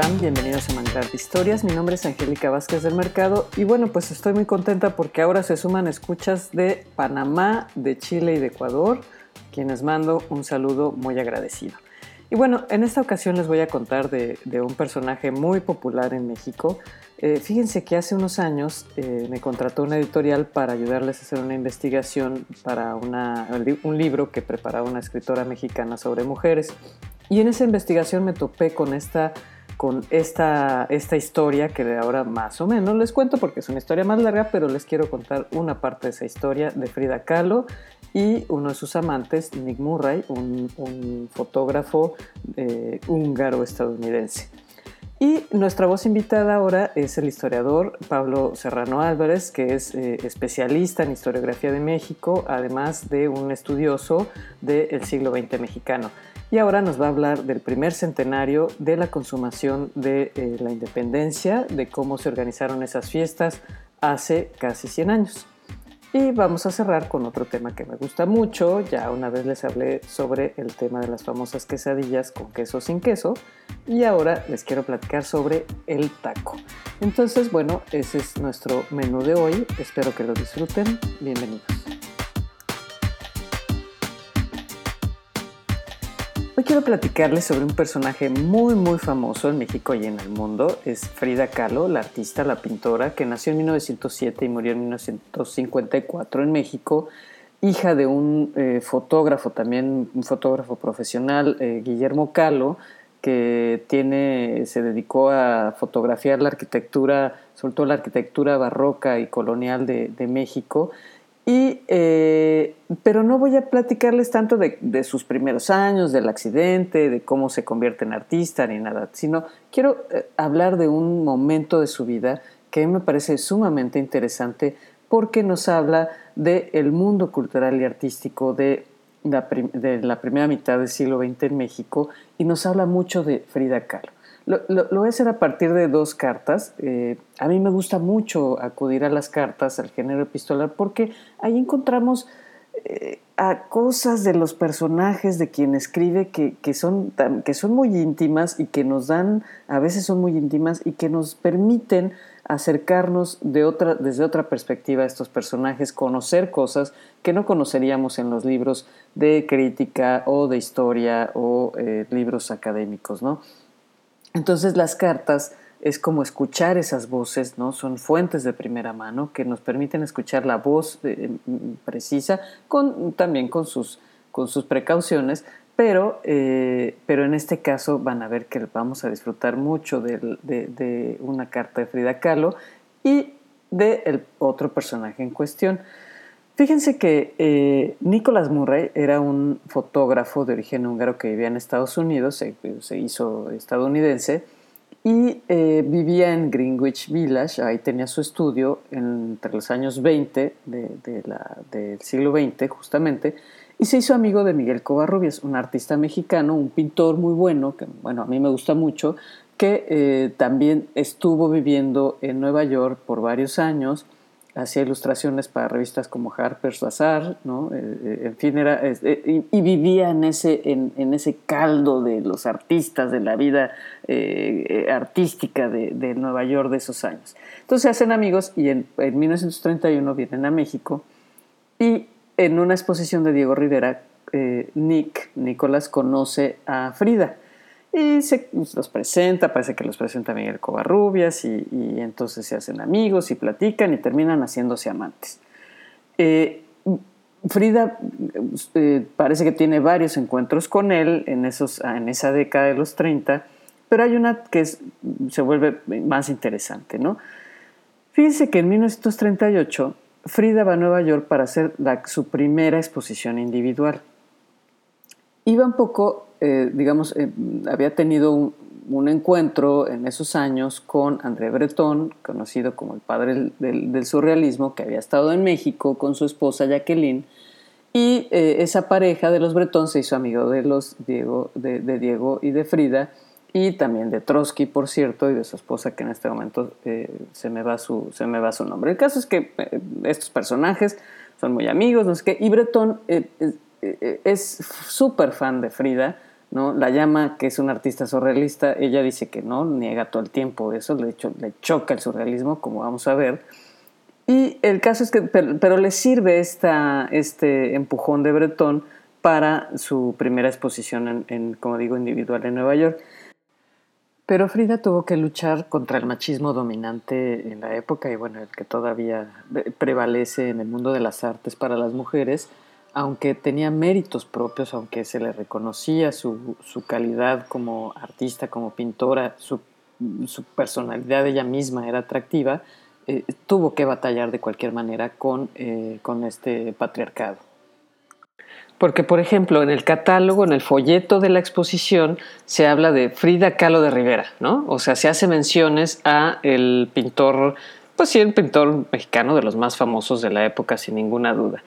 Bienvenidos a Manglar de Historias. Mi nombre es Angélica Vázquez del Mercado y bueno, pues estoy muy contenta porque ahora se suman escuchas de Panamá, de Chile y de Ecuador, quienes mando un saludo muy agradecido. Y bueno, en esta ocasión les voy a contar de, un personaje muy popular en México. Eh, fíjense que hace unos años eh, me contrató una editorial para ayudarles a hacer una investigación para un libro que preparaba una escritora mexicana sobre mujeres. Y en esa investigación me topé con esta con esta, esta historia que de ahora más o menos les cuento porque es una historia más larga, pero les quiero contar una parte de esa historia de Frida Kahlo y uno de sus amantes, Nick Murray, un, fotógrafo eh, húngaro-estadounidense. Y nuestra voz invitada ahora es el historiador Pablo Serrano Álvarez, que es eh, especialista en historiografía de México, además de un estudioso del siglo XX mexicano y ahora nos va a hablar del primer centenario de la consumación de eh, la independencia, de cómo se organizaron esas fiestas hace casi 100 años. Y vamos a cerrar con otro tema que me gusta mucho. Ya una vez les hablé sobre el tema de las famosas quesadillas con queso o sin queso. Y ahora les quiero platicar sobre el taco. Entonces, bueno, ese es nuestro menú de hoy. Espero que lo disfruten. Bienvenidos. Hoy quiero platicarles sobre un personaje muy muy famoso en México y en el mundo. Es Frida Kahlo, la artista, la pintora, que nació en 1907 y murió en 1954 en México, hija de un eh, fotógrafo, también un fotógrafo profesional, eh, Guillermo Kahlo, que tiene, se dedicó a fotografiar la arquitectura, sobre todo la arquitectura barroca y colonial de, de México y, eh, pero no voy a platicarles tanto de, sus primeros años, del accidente, de cómo se convierte en artista ni nada, sino quiero eh, hablar de un momento de su vida que a mí me parece sumamente interesante porque nos habla del mundo cultural y artístico de la, de la primera mitad del siglo XX en México y nos habla mucho de Frida Kahlo. Lo, voy a hacer a partir de dos cartas. Eh, a mí me gusta mucho acudir a las cartas, al género epistolar, porque ahí encontramos eh, a cosas de los personajes de quien escribe que, son, que son muy íntimas y que nos dan, a veces son muy íntimas y que nos permiten acercarnos de otra, desde otra perspectiva a estos personajes, conocer cosas que no conoceríamos en los libros de crítica o de historia o eh, libros académicos, ¿no? Entonces las cartas es como escuchar esas voces, ¿no? Son fuentes de primera mano que nos permiten escuchar la voz eh, precisa, también con sus, con sus precauciones, pero, eh, pero en este caso van a ver que vamos a disfrutar mucho de, una carta de Frida Kahlo y de el otro personaje en cuestión. Fíjense que eh, Nicholas Murray era un fotógrafo de origen húngaro que vivía en Estados Unidos, se, hizo estadounidense y eh, vivía en Greenwich Village, ahí tenía su estudio entre los años 20 del siglo XX justamente, y se hizo amigo de Miguel Covarrubias, un artista mexicano, un pintor muy bueno, que bueno, a mí me gusta mucho, que eh, también estuvo viviendo en Nueva York por varios años, hacía ilustraciones para revistas como Harper's Bazaar, ¿no? Eh, eh, en fin, era, eh, y, vivía en ese, en, ese caldo de los artistas, de la vida artística de, Nueva York de esos años. Entonces se hacen amigos y en, en 1931 vienen a México y en una exposición de Diego Rivera, Nick, Nicolás, conoce a Frida y se los presenta, parece que los presenta Miguel Covarrubias y, y entonces se hacen amigos y platican y terminan haciéndose amantes. Eh, Frida eh, parece que tiene varios encuentros con él en, esos, en esa década de los 30, pero hay una que se vuelve más interesante, ¿no? Fíjense que en 1938 Frida va a Nueva York para hacer su primera exposición individual. Iba un poco eh, digamos, eh, había tenido un, encuentro en esos años con André Breton, conocido como el padre del, surrealismo, que había estado en México con su esposa Jacqueline, y eh, esa pareja de los Breton se hizo amigo de, los Diego, de, Diego y de Frida, y también de Trotsky, por cierto, y de su esposa, que en este momento se, me va su, se me va su nombre. El caso es que estos personajes son muy amigos, no sé qué, y Breton es súper fan de Frida, ¿no? La llama que es una artista surrealista, ella dice que no, niega todo el tiempo eso, de hecho le choca el surrealismo, como vamos a ver. Y el caso es que, pero, le sirve esta, este empujón de Breton para su primera exposición, en, como digo, individual en Nueva York. Pero Frida tuvo que luchar contra el machismo dominante en la época y bueno, el que todavía prevalece en el mundo de las artes para las mujeres, aunque tenía méritos propios, aunque se le reconocía su, calidad como artista, como pintora, su, personalidad ella misma era atractiva, eh, tuvo que batallar de cualquier manera con, eh, con este patriarcado. Porque, por ejemplo, en el catálogo, en el folleto de la exposición, se habla de Frida Kahlo de Rivera, ¿no? O sea, se hace menciones a el pintor, pues sí, el pintor mexicano de los más famosos de la época, sin ninguna duda.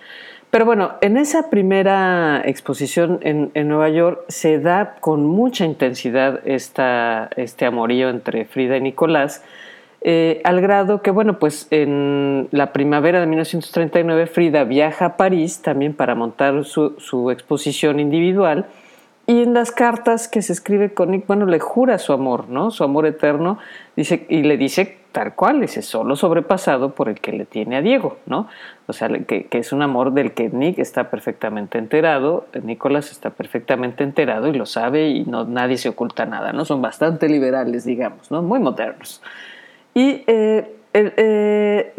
Pero bueno, en esa primera exposición en, Nueva York se da con mucha intensidad esta, este amorío entre Frida y Nicolás, eh, al grado que, bueno, pues en la primavera de 1939 Frida viaja a París también para montar su exposición individual y en las cartas que se escribe con Nick, bueno, le jura su amor, ¿no? Su amor eterno, dice, y le dice tal cual, dice, solo sobrepasado por el que le tiene a Diego, ¿no? O sea, que, es un amor del que Nick está perfectamente enterado, Nicolás está perfectamente enterado y lo sabe y no, nadie se oculta nada, ¿no? Son bastante liberales, digamos, ¿no? Muy modernos. Y eh, eh,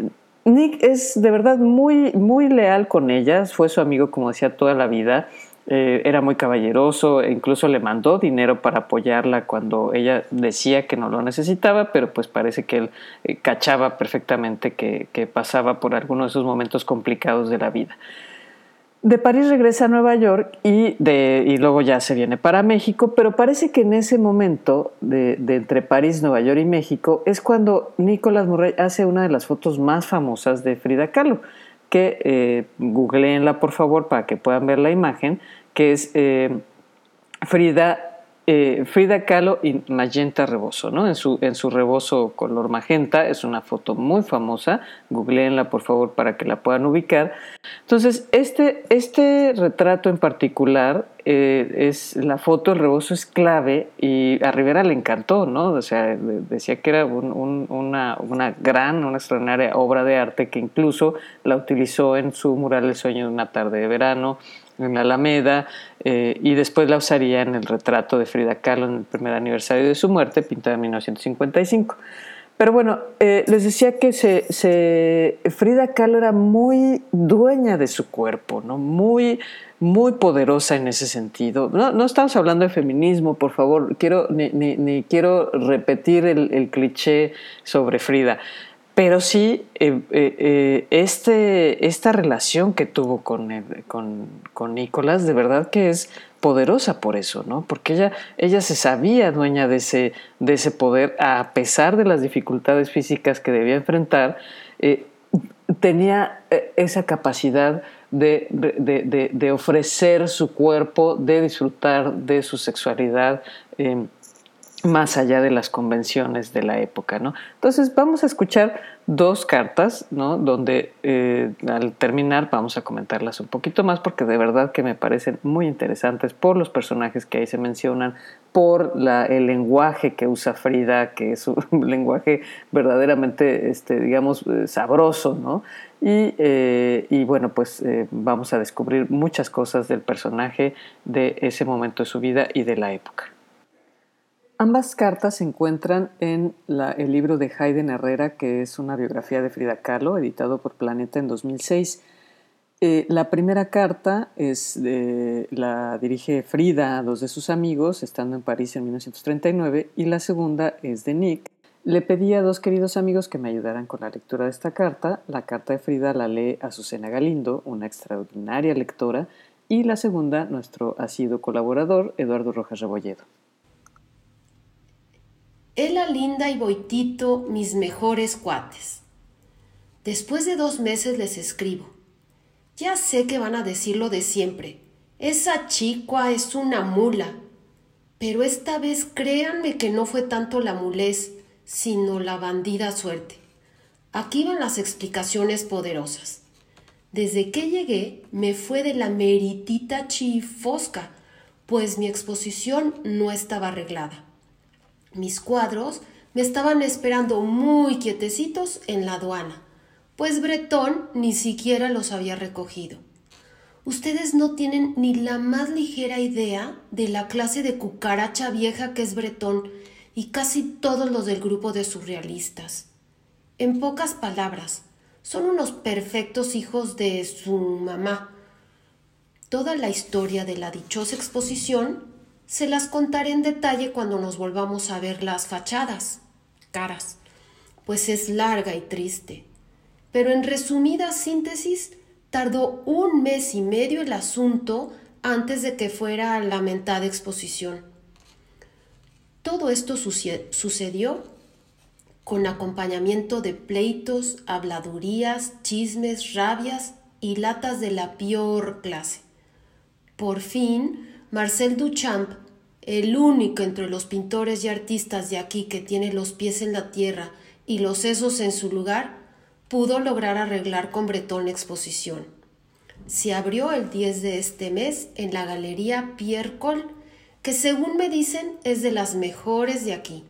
Nick es de verdad muy, muy leal con ella, fue su amigo, como decía, toda la vida. Eh, era muy caballeroso, e incluso le mandó dinero para apoyarla cuando ella decía que no lo necesitaba, pero pues parece que él eh, cachaba perfectamente que, pasaba por algunos de esos momentos complicados de la vida. De París regresa a Nueva York y, de, y luego ya se viene para México, pero parece que en ese momento de, entre París, Nueva York y México es cuando Nicolás Murray hace una de las fotos más famosas de Frida Kahlo que eh, googleenla por favor para que puedan ver la imagen, que es eh, Frida eh, Frida Kahlo y Magenta Rebozo, ¿no? En su, en su rebozo color magenta, es una foto muy famosa, googleenla por favor para que la puedan ubicar. Entonces, este, este retrato en particular eh, es la foto, el rebozo es clave y a Rivera le encantó, ¿no? O sea, decía que era una, una, gran, una extraordinaria obra de arte que incluso la utilizó en su mural El sueño de una tarde de verano, en la Alameda eh, y después la usaría en el retrato de Frida Kahlo en el primer aniversario de su muerte, pintado en 1955. Pero bueno, eh, les decía que se, Frida Kahlo era muy dueña de su cuerpo, ¿no? muy, muy poderosa en ese sentido. No, estamos hablando de feminismo, por favor, quiero, ni, quiero repetir el, el cliché sobre Frida. Pero sí, eh, eh, eh, este, esta relación que tuvo con, con, con, Nicolás, de verdad que es poderosa por eso, ¿no? Porque ella, ella se sabía dueña de ese, de ese poder, a pesar de las dificultades físicas que debía enfrentar, tenía esa capacidad de, de, de, ofrecer su cuerpo, de disfrutar de su sexualidad más allá de las convenciones de la época, ¿no? Entonces vamos a escuchar dos cartas, ¿no? Donde eh, al terminar vamos a comentarlas un poquito más porque de verdad que me parecen muy interesantes por los personajes que ahí se mencionan, por el lenguaje que usa Frida, que es un lenguaje verdaderamente, este, digamos, eh, sabroso, ¿no? Y, eh, y bueno, pues vamos a descubrir muchas cosas del personaje de ese momento de su vida y de la época. Ambas cartas se encuentran en el libro de Hayden Herrera, que es una biografía de Frida Kahlo, editado por Planeta en 2006. Eh, la primera carta es la dirige Frida a dos de sus amigos, estando en París en 1939, y la segunda es de Nick. Le pedí a dos queridos amigos que me ayudaran con la lectura de esta carta. La carta de Frida la lee Azucena Galindo, una extraordinaria lectora, y la segunda, nuestro asido colaborador, Eduardo Rojas Rebolledo. Ella Linda y Boitito, mis mejores cuates. Después de dos meses les escribo. Ya sé que van a decir lo de siempre. Esa chicua es una mula. Pero esta vez créanme que no fue tanto la mulez, sino la bandida suerte. Aquí van las explicaciones poderosas. Desde que llegué me fue de la meritita chifosca pues mi exposición no estaba arreglada. Mis cuadros me estaban esperando muy quietecitos en la aduana, pues Bretón ni siquiera los había recogido. Ustedes no tienen ni la más ligera idea de la clase de cucaracha vieja que es Bretón y casi todos los del grupo de surrealistas. En pocas palabras, son unos perfectos hijos de su mamá. Toda la historia de la dichosa exposición se las contaré en detalle cuando nos volvamos a ver las fachadas, caras, pues es larga y triste. Pero en resumida síntesis, tardó un mes y medio el asunto antes de que fuera lamentada exposición. Todo esto sucedió con acompañamiento de pleitos, habladurías, chismes, rabias y latas de la peor clase. Por fin, Marcel Duchamp, el único entre los pintores y artistas de aquí que tiene los pies en la tierra y los sesos en su lugar, pudo lograr arreglar con Bretón la exposición. Se abrió el 10 de este mes en la Galería Pierre Col, que según me dicen es de las mejores de aquí.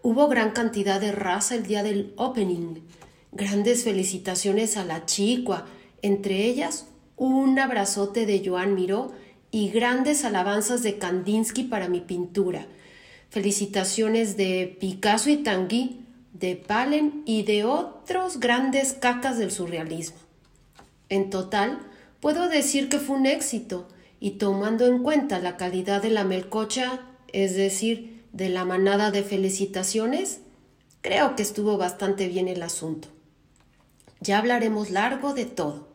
Hubo gran cantidad de raza el día del opening. Grandes felicitaciones a la chicua, entre ellas un abrazote de Joan Miró y grandes alabanzas de Kandinsky para mi pintura. Felicitaciones de Picasso y Tanguy, de Palen y de otros grandes cacas del surrealismo. En total, puedo decir que fue un éxito, y tomando en cuenta la calidad de la melcocha, es decir, de la manada de felicitaciones, creo que estuvo bastante bien el asunto. Ya hablaremos largo de todo.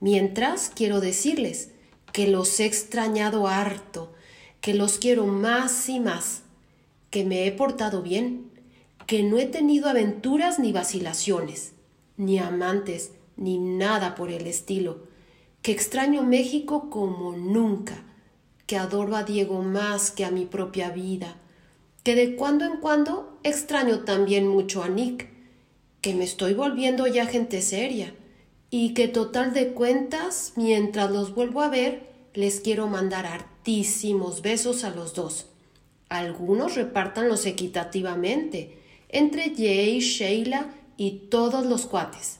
Mientras quiero decirles que los he extrañado harto, que los quiero más y más, que me he portado bien, que no he tenido aventuras ni vacilaciones, ni amantes, ni nada por el estilo, que extraño México como nunca, que adoro a Diego más que a mi propia vida, que de cuando en cuando extraño también mucho a Nick, que me estoy volviendo ya gente seria, y que total de cuentas, mientras los vuelvo a ver, les quiero mandar hartísimos besos a los dos. Algunos repártanlos equitativamente, entre Jay, Sheila y todos los cuates.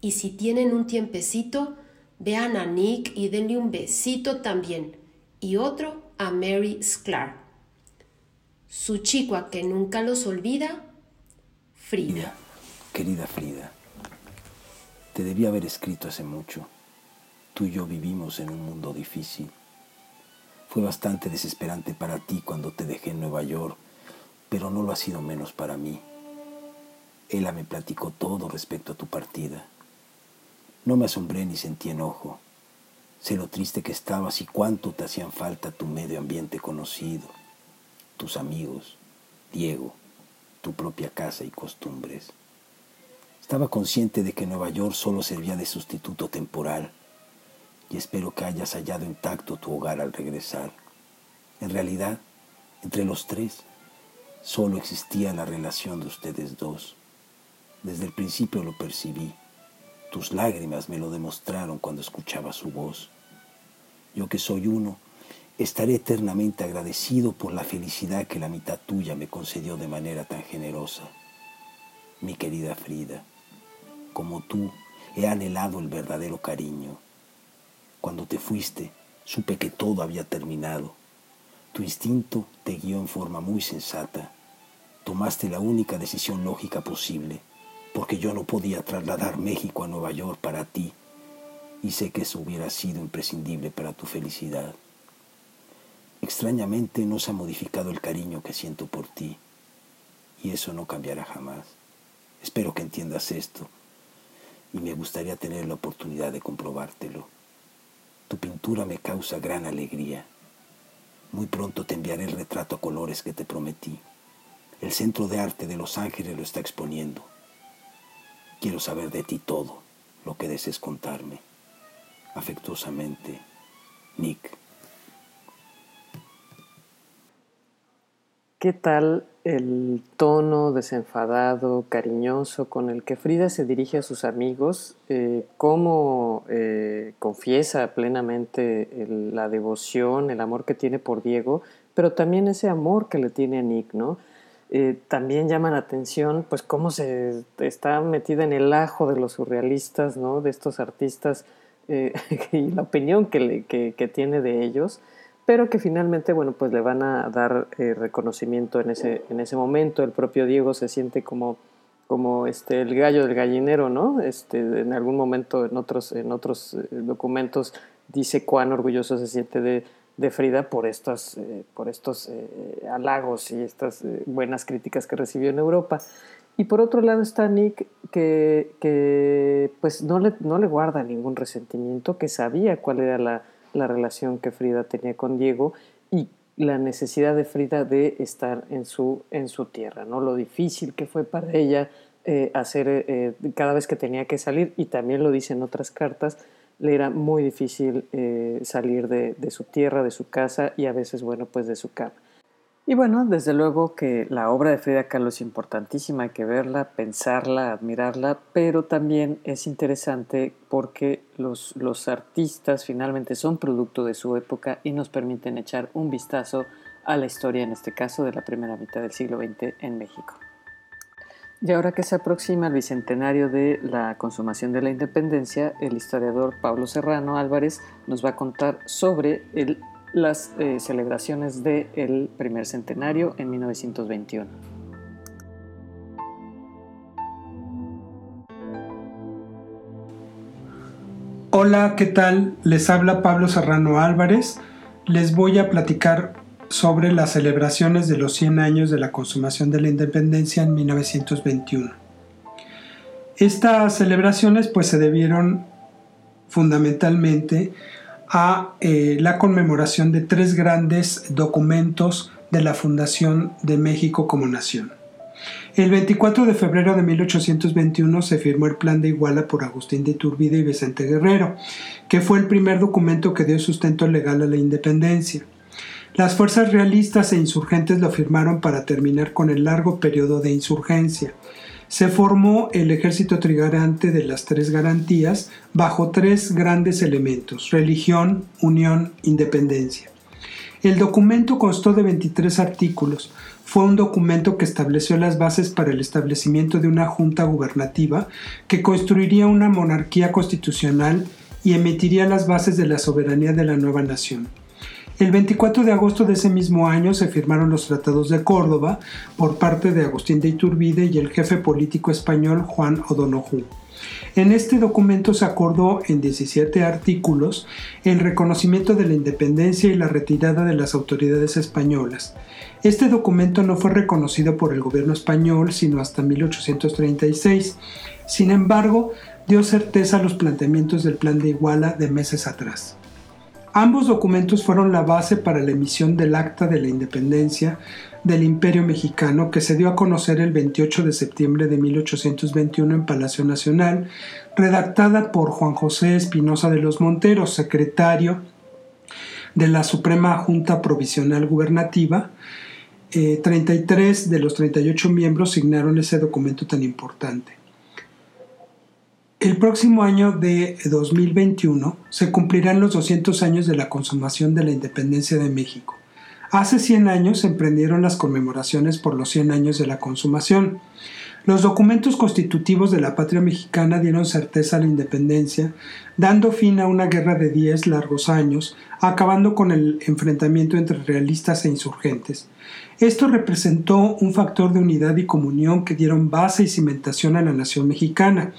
Y si tienen un tiempecito, vean a Nick y denle un besito también, y otro a Mary Sklar su chicua que nunca los olvida, Frida. querida Frida, te debía haber escrito hace mucho. Tú y yo vivimos en un mundo difícil. Fue bastante desesperante para ti cuando te dejé en Nueva York, pero no lo ha sido menos para mí. Ella me platicó todo respecto a tu partida. No me asombré ni sentí enojo. Sé lo triste que estabas y cuánto te hacían falta tu medio ambiente conocido tus amigos, Diego, tu propia casa y costumbres. Estaba consciente de que Nueva York solo servía de sustituto temporal y espero que hayas hallado intacto tu hogar al regresar. En realidad, entre los tres, solo existía la relación de ustedes dos. Desde el principio lo percibí. Tus lágrimas me lo demostraron cuando escuchaba su voz. Yo que soy uno, Estaré eternamente agradecido por la felicidad que la mitad tuya me concedió de manera tan generosa. Mi querida Frida, como tú, he anhelado el verdadero cariño. Cuando te fuiste, supe que todo había terminado. Tu instinto te guió en forma muy sensata. Tomaste la única decisión lógica posible, porque yo no podía trasladar México a Nueva York para ti, y sé que eso hubiera sido imprescindible para tu felicidad. Extrañamente no se ha modificado el cariño que siento por ti y eso no cambiará jamás. Espero que entiendas esto y me gustaría tener la oportunidad de comprobártelo. Tu pintura me causa gran alegría. Muy pronto te enviaré el retrato a colores que te prometí. El Centro de Arte de Los Ángeles lo está exponiendo. Quiero saber de ti todo lo que desees contarme. Afectuosamente, Nick. ¿Qué tal el tono desenfadado, cariñoso con el que Frida se dirige a sus amigos, eh, cómo eh, confiesa plenamente la devoción, el amor que tiene por Diego, pero también ese amor que le tiene a Nick, ¿no? Eh, también llama la atención, pues, cómo se está metida en el ajo de los surrealistas, ¿no? De estos artistas y la opinión que, que tiene de ellos pero que finalmente, bueno, pues le van a dar eh, reconocimiento en ese, en ese momento. El propio Diego se siente como, como este, el gallo del gallinero, ¿no? Este, en algún momento en otros, en otros eh, documentos dice cuán orgulloso se siente de, de Frida por estos, eh, por estos halagos y estas buenas críticas que recibió en Europa. Y por otro lado está Nick, que, que pues no le, no le guarda ningún resentimiento, que sabía cuál era la la relación que Frida tenía con Diego y la necesidad de Frida de estar en su, en su tierra, ¿no? Lo difícil que fue para ella eh, hacer eh, cada vez que tenía que salir, y también lo dice en otras cartas, le era muy difícil eh, salir de, su tierra, de su casa y a veces, bueno, pues de su cama. Y bueno, desde luego que la obra de Frida Kahlo es importantísima, hay que verla, pensarla, admirarla, pero también es interesante porque los artistas finalmente son producto de su época y nos permiten echar un vistazo a la historia, en este caso, de la primera mitad del siglo XX en México. Y ahora que se aproxima el bicentenario de la consumación de la independencia, el historiador Pablo Serrano Álvarez nos va a contar sobre las eh, celebraciones del primer centenario en 1921. Hola, ¿qué tal? Les habla Pablo Serrano Álvarez. Les voy a platicar sobre las celebraciones de los 100 años de la consumación de la independencia en 1921. Estas celebraciones pues se debieron fundamentalmente a eh, la conmemoración de tres grandes documentos de la fundación de México como nación. El 24 de febrero de 1821 se firmó el Plan de Iguala por Agustín de Iturbide y Vicente Guerrero, que fue el primer documento que dio sustento legal a la independencia. Las fuerzas realistas e insurgentes lo firmaron para terminar con el largo periodo de insurgencia, se formó el ejército trigarante de las tres garantías bajo tres grandes elementos, religión, unión, independencia. El documento constó de 23 artículos. Fue un documento que estableció las bases para el establecimiento de una junta gubernativa que construiría una monarquía constitucional y emitiría las bases de la soberanía de la nueva nación. El 24 de agosto de ese mismo año se firmaron los tratados de Córdoba por parte de Agustín de Iturbide y el jefe político español Juan O'Donoghue. En este documento se acordó en 17 artículos el reconocimiento de la independencia y la retirada de las autoridades españolas. Este documento no fue reconocido por el gobierno español sino hasta 1836. Sin embargo, dio certeza a los planteamientos del Plan de Iguala de meses atrás. Ambos documentos fueron la base para la emisión del Acta de la Independencia del Imperio Mexicano que se dio a conocer el 28 de septiembre de 1821 en Palacio Nacional, redactada por Juan José Espinosa de los Monteros, secretario de la Suprema Junta Provisional Gubernativa. 33 eh, de los 38 miembros signaron ese documento tan importante. El próximo año de 2021 se cumplirán los 200 años de la consumación de la independencia de México. Hace 100 años se emprendieron las conmemoraciones por los 100 años de la consumación. Los documentos constitutivos de la patria mexicana dieron certeza a la independencia, dando fin a una guerra de 10 largos años, acabando con el enfrentamiento entre realistas e insurgentes. Esto representó un factor de unidad y comunión que dieron base y cimentación a la nación mexicana.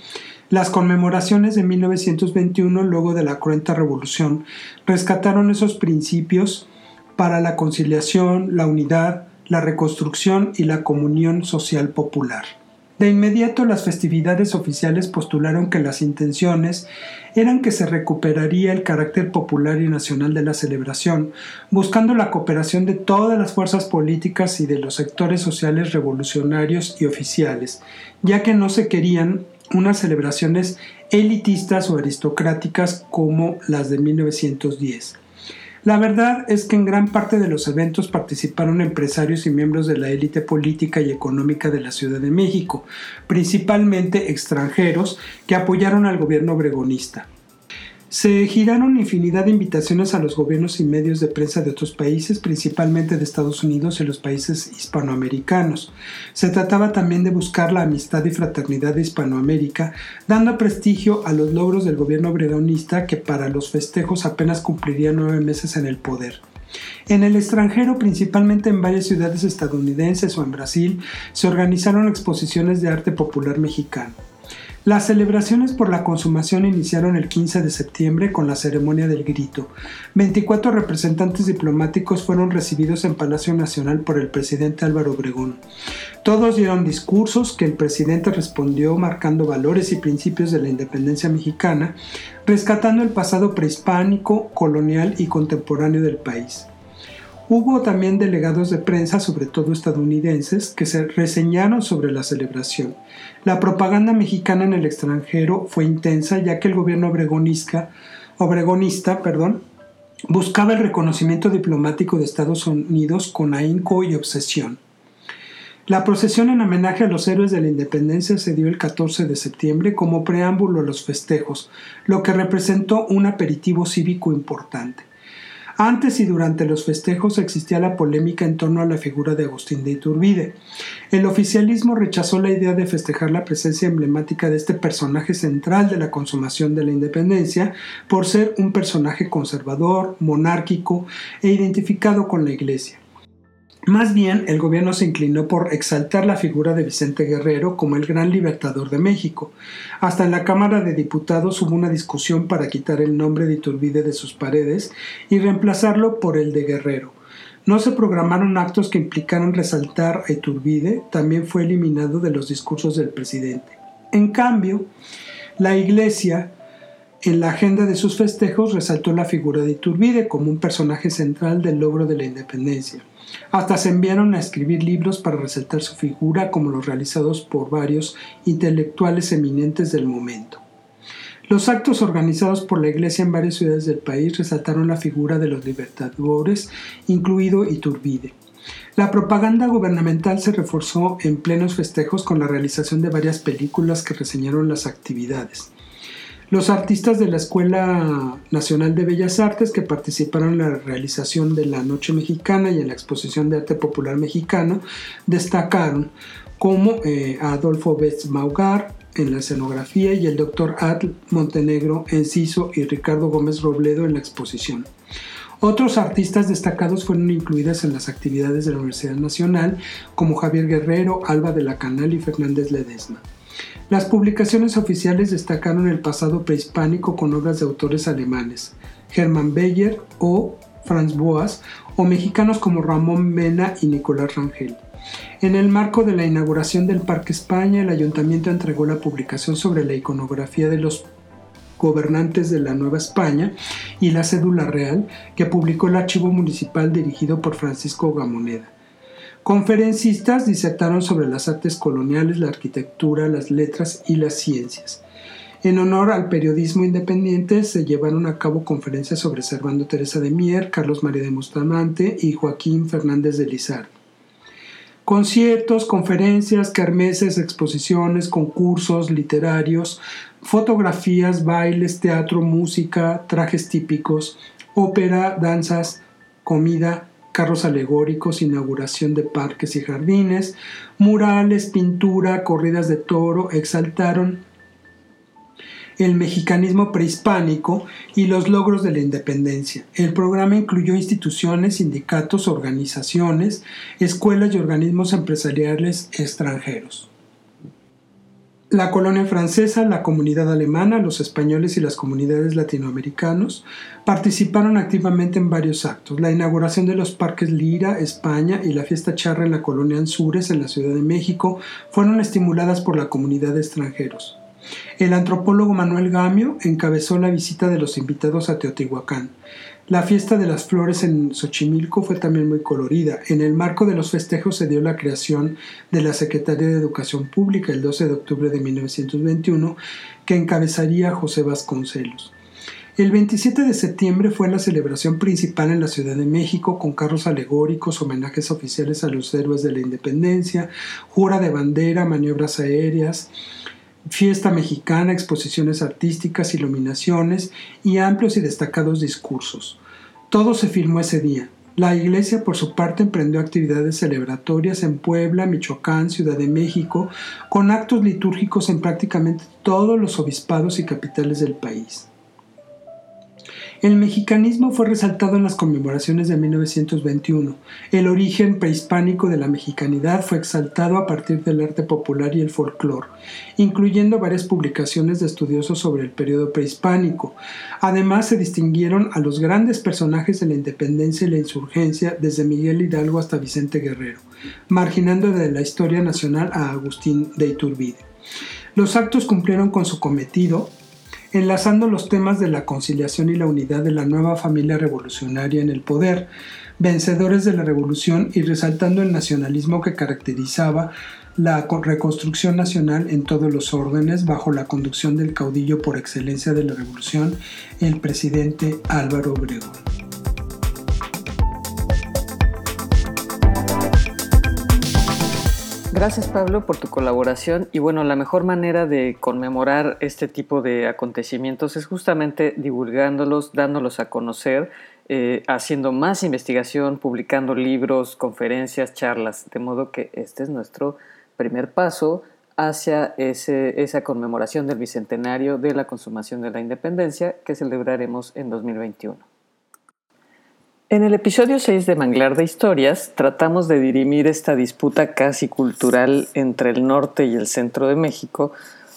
Las conmemoraciones de 1921, luego de la cruenta revolución, rescataron esos principios para la conciliación, la unidad, la reconstrucción y la comunión social popular. De inmediato las festividades oficiales postularon que las intenciones eran que se recuperaría el carácter popular y nacional de la celebración, buscando la cooperación de todas las fuerzas políticas y de los sectores sociales revolucionarios y oficiales, ya que no se querían unas celebraciones elitistas o aristocráticas como las de 1910. La verdad es que en gran parte de los eventos participaron empresarios y miembros de la élite política y económica de la Ciudad de México, principalmente extranjeros que apoyaron al gobierno obregonista. Se giraron infinidad de invitaciones a los gobiernos y medios de prensa de otros países, principalmente de Estados Unidos y los países hispanoamericanos. Se trataba también de buscar la amistad y fraternidad de Hispanoamérica, dando prestigio a los logros del gobierno obregonista que para los festejos apenas cumpliría nueve meses en el poder. En el extranjero, principalmente en varias ciudades estadounidenses o en Brasil, se organizaron exposiciones de arte popular mexicano. Las celebraciones por la consumación iniciaron el 15 de septiembre con la ceremonia del grito. 24 representantes diplomáticos fueron recibidos en Palacio Nacional por el presidente Álvaro Obregón. Todos dieron discursos que el presidente respondió marcando valores y principios de la independencia mexicana, rescatando el pasado prehispánico, colonial y contemporáneo del país. Hubo también delegados de prensa, sobre todo estadounidenses, que se reseñaron sobre la celebración. La propaganda mexicana en el extranjero fue intensa, ya que el gobierno obregonista, perdón, buscaba el reconocimiento diplomático de Estados Unidos con ahínco y obsesión. La procesión en homenaje a los héroes de la independencia se dio el 14 de septiembre como preámbulo a los festejos, lo que representó un aperitivo cívico importante. Antes y durante los festejos existía la polémica en torno a la figura de Agustín de Iturbide. El oficialismo rechazó la idea de festejar la presencia emblemática de este personaje central de la consumación de la independencia por ser un personaje conservador, monárquico e identificado con la Iglesia. Más bien, el gobierno se inclinó por exaltar la figura de Vicente Guerrero como el gran libertador de México. Hasta en la Cámara de Diputados hubo una discusión para quitar el nombre de Iturbide de sus paredes y reemplazarlo por el de Guerrero. No se programaron actos que implicaran resaltar a Iturbide, también fue eliminado de los discursos del presidente. En cambio, la Iglesia, en la agenda de sus festejos, resaltó la figura de Iturbide como un personaje central del logro de la independencia. Hasta se enviaron a escribir libros para resaltar su figura como los realizados por varios intelectuales eminentes del momento. Los actos organizados por la Iglesia en varias ciudades del país resaltaron la figura de los libertadores, incluido Iturbide. La propaganda gubernamental se reforzó en plenos festejos con la realización de varias películas que reseñaron las actividades. Los artistas de la Escuela Nacional de Bellas Artes que participaron en la realización de la Noche Mexicana y en la exposición de arte popular mexicano destacaron como eh, Adolfo Betz Maugar en la escenografía y el doctor Adl Montenegro Enciso y Ricardo Gómez Robledo en la exposición. Otros artistas destacados fueron incluidas en las actividades de la Universidad Nacional, como Javier Guerrero, Alba de la Canal y Fernández Ledesma. Las publicaciones oficiales destacaron el pasado prehispánico con obras de autores alemanes, Hermann Beyer o Franz Boas, o mexicanos como Ramón Mena y Nicolás Rangel. En el marco de la inauguración del Parque España, el ayuntamiento entregó la publicación sobre la iconografía de los gobernantes de la Nueva España y la cédula real que publicó el archivo municipal dirigido por Francisco Gamoneda. Conferencistas disertaron sobre las artes coloniales, la arquitectura, las letras y las ciencias. En honor al periodismo independiente se llevaron a cabo conferencias sobre Servando Teresa de Mier, Carlos María de Bustamante y Joaquín Fernández de Lizardo. Conciertos, conferencias, kermeses, exposiciones, concursos literarios, fotografías, bailes, teatro, música, trajes típicos, ópera, danzas, comida, carros alegóricos, inauguración de parques y jardines, murales, pintura, corridas de toro, exaltaron el mexicanismo prehispánico y los logros de la independencia. El programa incluyó instituciones, sindicatos, organizaciones, escuelas y organismos empresariales extranjeros la colonia francesa, la comunidad alemana, los españoles y las comunidades latinoamericanos participaron activamente en varios actos. La inauguración de los parques Lira, España y la fiesta charra en la colonia Anzures, en la Ciudad de México, fueron estimuladas por la comunidad de extranjeros. El antropólogo Manuel Gamio encabezó la visita de los invitados a Teotihuacán. La fiesta de las flores en Xochimilco fue también muy colorida. En el marco de los festejos se dio la creación de la Secretaría de Educación Pública el 12 de octubre de 1921, que encabezaría José Vasconcelos. El 27 de septiembre fue la celebración principal en la Ciudad de México con carros alegóricos, homenajes oficiales a los héroes de la independencia, jura de bandera, maniobras aéreas, fiesta mexicana, exposiciones artísticas, iluminaciones y amplios y destacados discursos. Todo se filmó ese día. La Iglesia, por su parte, emprendió actividades celebratorias en Puebla, Michoacán, Ciudad de México, con actos litúrgicos en prácticamente todos los obispados y capitales del país. El mexicanismo fue resaltado en las conmemoraciones de 1921. El origen prehispánico de la mexicanidad fue exaltado a partir del arte popular y el folclore, incluyendo varias publicaciones de estudiosos sobre el periodo prehispánico. Además, se distinguieron a los grandes personajes de la independencia y la insurgencia, desde Miguel Hidalgo hasta Vicente Guerrero, marginando de la historia nacional a Agustín de Iturbide. Los actos cumplieron con su cometido, enlazando los temas de la conciliación y la unidad de la nueva familia revolucionaria en el poder, vencedores de la revolución y resaltando el nacionalismo que caracterizaba la reconstrucción nacional en todos los órdenes bajo la conducción del caudillo por excelencia de la revolución, el presidente Álvaro Obregón. Gracias Pablo por tu colaboración y bueno, la mejor manera de conmemorar este tipo de acontecimientos es justamente divulgándolos, dándolos a conocer, eh, haciendo más investigación, publicando libros, conferencias, charlas, de modo que este es nuestro primer paso hacia esa conmemoración del Bicentenario de la consumación de la independencia que celebraremos en 2021. En el episodio 6 de Manglar de Historias tratamos de dirimir esta disputa casi cultural entre el norte y el centro de México,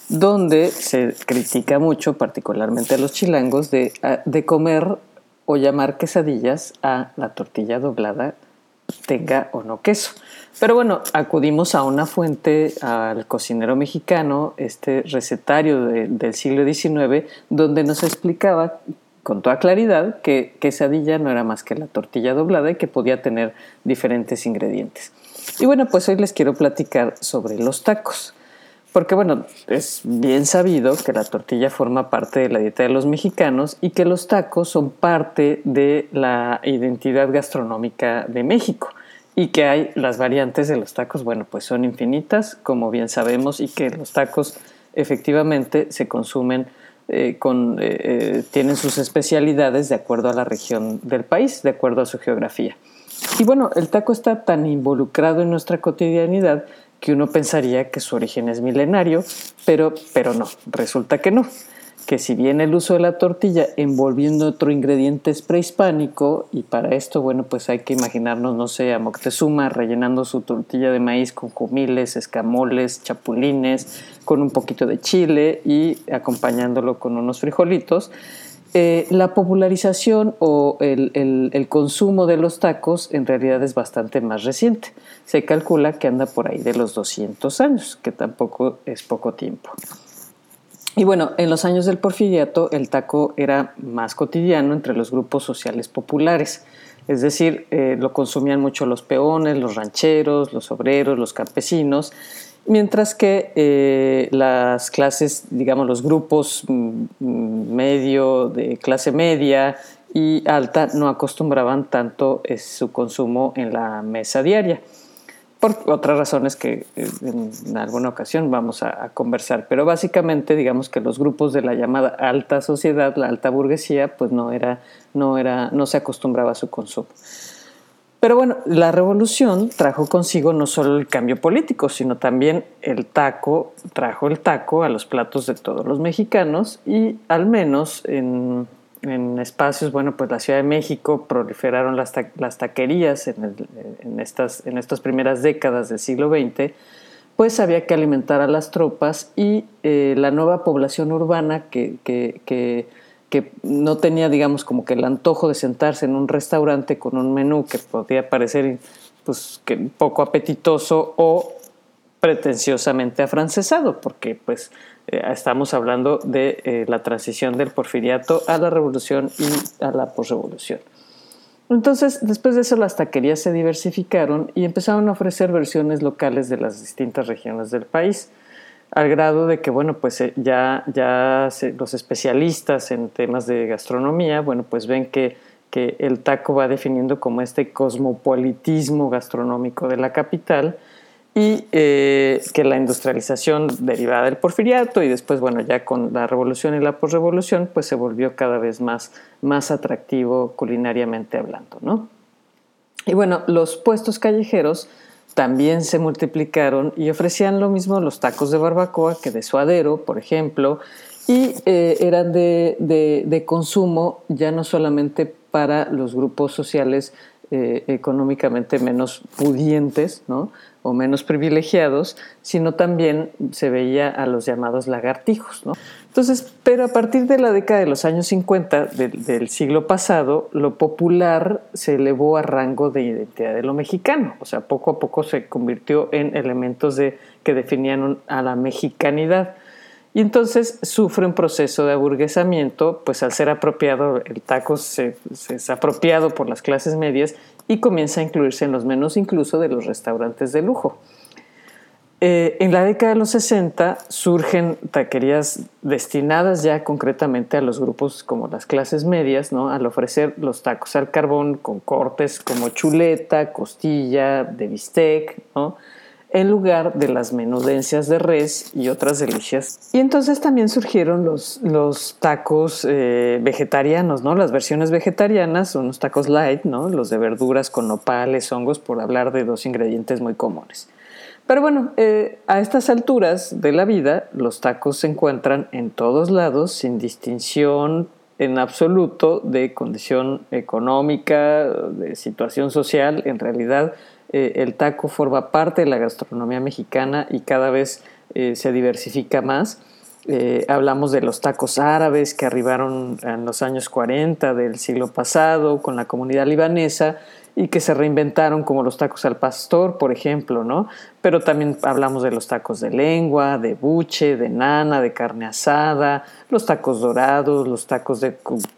donde se critica mucho, particularmente a los chilangos, de, de comer o llamar quesadillas a la tortilla doblada, tenga o no queso. Pero bueno, acudimos a una fuente, al cocinero mexicano, este recetario del siglo XIX, donde nos explicaba con toda claridad que quesadilla no era más que la tortilla doblada y que podía tener diferentes ingredientes. Y bueno, pues hoy les quiero platicar sobre los tacos. Porque bueno, es bien sabido que la tortilla forma parte de la dieta de los mexicanos y que los tacos son parte de la identidad gastronómica de México y que hay las variantes de los tacos, bueno, pues son infinitas, como bien sabemos, y que los tacos efectivamente se consumen eh, con, eh, eh, tienen sus especialidades de acuerdo a la región del país, de acuerdo a su geografía. Y bueno, el taco está tan involucrado en nuestra cotidianidad que uno pensaría que su origen es milenario, pero, pero no, resulta que no que si bien el uso de la tortilla envolviendo otro ingrediente es prehispánico, y para esto, bueno, pues hay que imaginarnos, no sé, a Moctezuma rellenando su tortilla de maíz con jumiles, escamoles, chapulines, con un poquito de chile y acompañándolo con unos frijolitos. Eh, la popularización o el, el, consumo de los tacos en realidad es bastante más reciente. Se calcula que anda por ahí de los 200 años, que tampoco es poco tiempo. Y bueno, en los años del porfiriato el taco era más cotidiano entre los grupos sociales populares, es decir, eh, lo consumían mucho los peones, los rancheros, los obreros, los campesinos, mientras que eh, las clases, digamos, los grupos mm, medio, de clase media y alta no acostumbraban tanto eh, su consumo en la mesa diaria por otras razones que eh, en alguna ocasión vamos a, conversar. Pero básicamente, digamos que los grupos de la llamada alta sociedad, la alta burguesía, pues no, era, no, era, no se acostumbraba a su consumo. Pero bueno, la revolución trajo consigo no solo el cambio político, sino también el taco, trajo el taco a los platos de todos los mexicanos y al menos en en espacios, bueno, pues la Ciudad de México proliferaron las, taquerías en, en, estas, en estas primeras décadas del siglo XX, pues había que alimentar a las tropas y eh, la nueva población urbana que, que, que, que, no tenía, digamos, como que el antojo de sentarse en un restaurante con un menú que podía parecer pues, que poco apetitoso o pretenciosamente afrancesado, porque pues eh, estamos hablando de eh, la transición del porfiriato a la revolución y a la posrevolución. Entonces, después de eso, las taquerías se diversificaron y empezaron a ofrecer versiones locales de las distintas regiones del país. al grado de que, bueno, pues eh, ya, ya los especialistas en temas de gastronomía, bueno, pues ven que, que el taco va definiendo como este cosmopolitismo gastronómico de la capital y eh, que la industrialización derivada del porfiriato y después, bueno, ya con la revolución y la posrevolución, pues se volvió cada vez más, más atractivo culinariamente hablando, ¿no? Y bueno, los puestos callejeros también se multiplicaron y ofrecían lo mismo los tacos de barbacoa que de suadero, por ejemplo, y eh, eran de, de, consumo ya no solamente para los grupos sociales eh, económicamente menos pudientes, ¿no? O menos privilegiados, sino también se veía a los llamados lagartijos. ¿no? Entonces, pero a partir de la década de los años 50 del, siglo pasado, lo popular se elevó a rango de identidad de lo mexicano, o sea, poco a poco se convirtió en elementos de, que definían a la mexicanidad. Y entonces sufre un proceso de aburguesamiento, pues al ser apropiado, el taco se, es apropiado por las clases medias y comienza a incluirse en los menús incluso de los restaurantes de lujo. Eh, en la década de los 60 surgen taquerías destinadas ya concretamente a los grupos como las clases medias, ¿no? al ofrecer los tacos al carbón con cortes como chuleta, costilla, de bistec, ¿no? En lugar de las menudencias de res y otras delicias. Y entonces también surgieron los, los tacos eh, vegetarianos, ¿no? Las versiones vegetarianas, unos tacos light, ¿no? Los de verduras con nopales, hongos, por hablar de dos ingredientes muy comunes. Pero bueno, eh, a estas alturas de la vida, los tacos se encuentran en todos lados, sin distinción en absoluto de condición económica, de situación social. En realidad, eh, el taco forma parte de la gastronomía mexicana y cada vez eh, se diversifica más. Eh, hablamos de los tacos árabes que arribaron en los años 40 del siglo pasado con la comunidad libanesa y que se reinventaron como los tacos al pastor, por ejemplo, ¿no? Pero también hablamos de los tacos de lengua, de buche, de nana, de carne asada, los tacos dorados, los tacos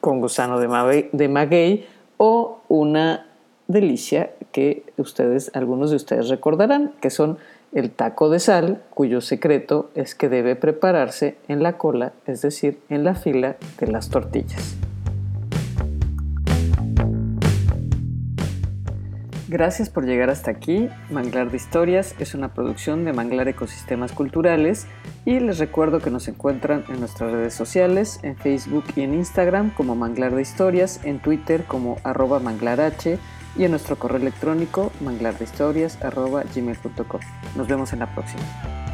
con gusano de, de maguey o una delicia que ustedes, algunos de ustedes recordarán, que son el taco de sal, cuyo secreto es que debe prepararse en la cola, es decir, en la fila de las tortillas. Gracias por llegar hasta aquí. Manglar de Historias es una producción de Manglar Ecosistemas Culturales y les recuerdo que nos encuentran en nuestras redes sociales, en Facebook y en Instagram como Manglar de Historias, en Twitter como arroba manglarh y en nuestro correo electrónico manglardehistorias.gmail.com. Nos vemos en la próxima.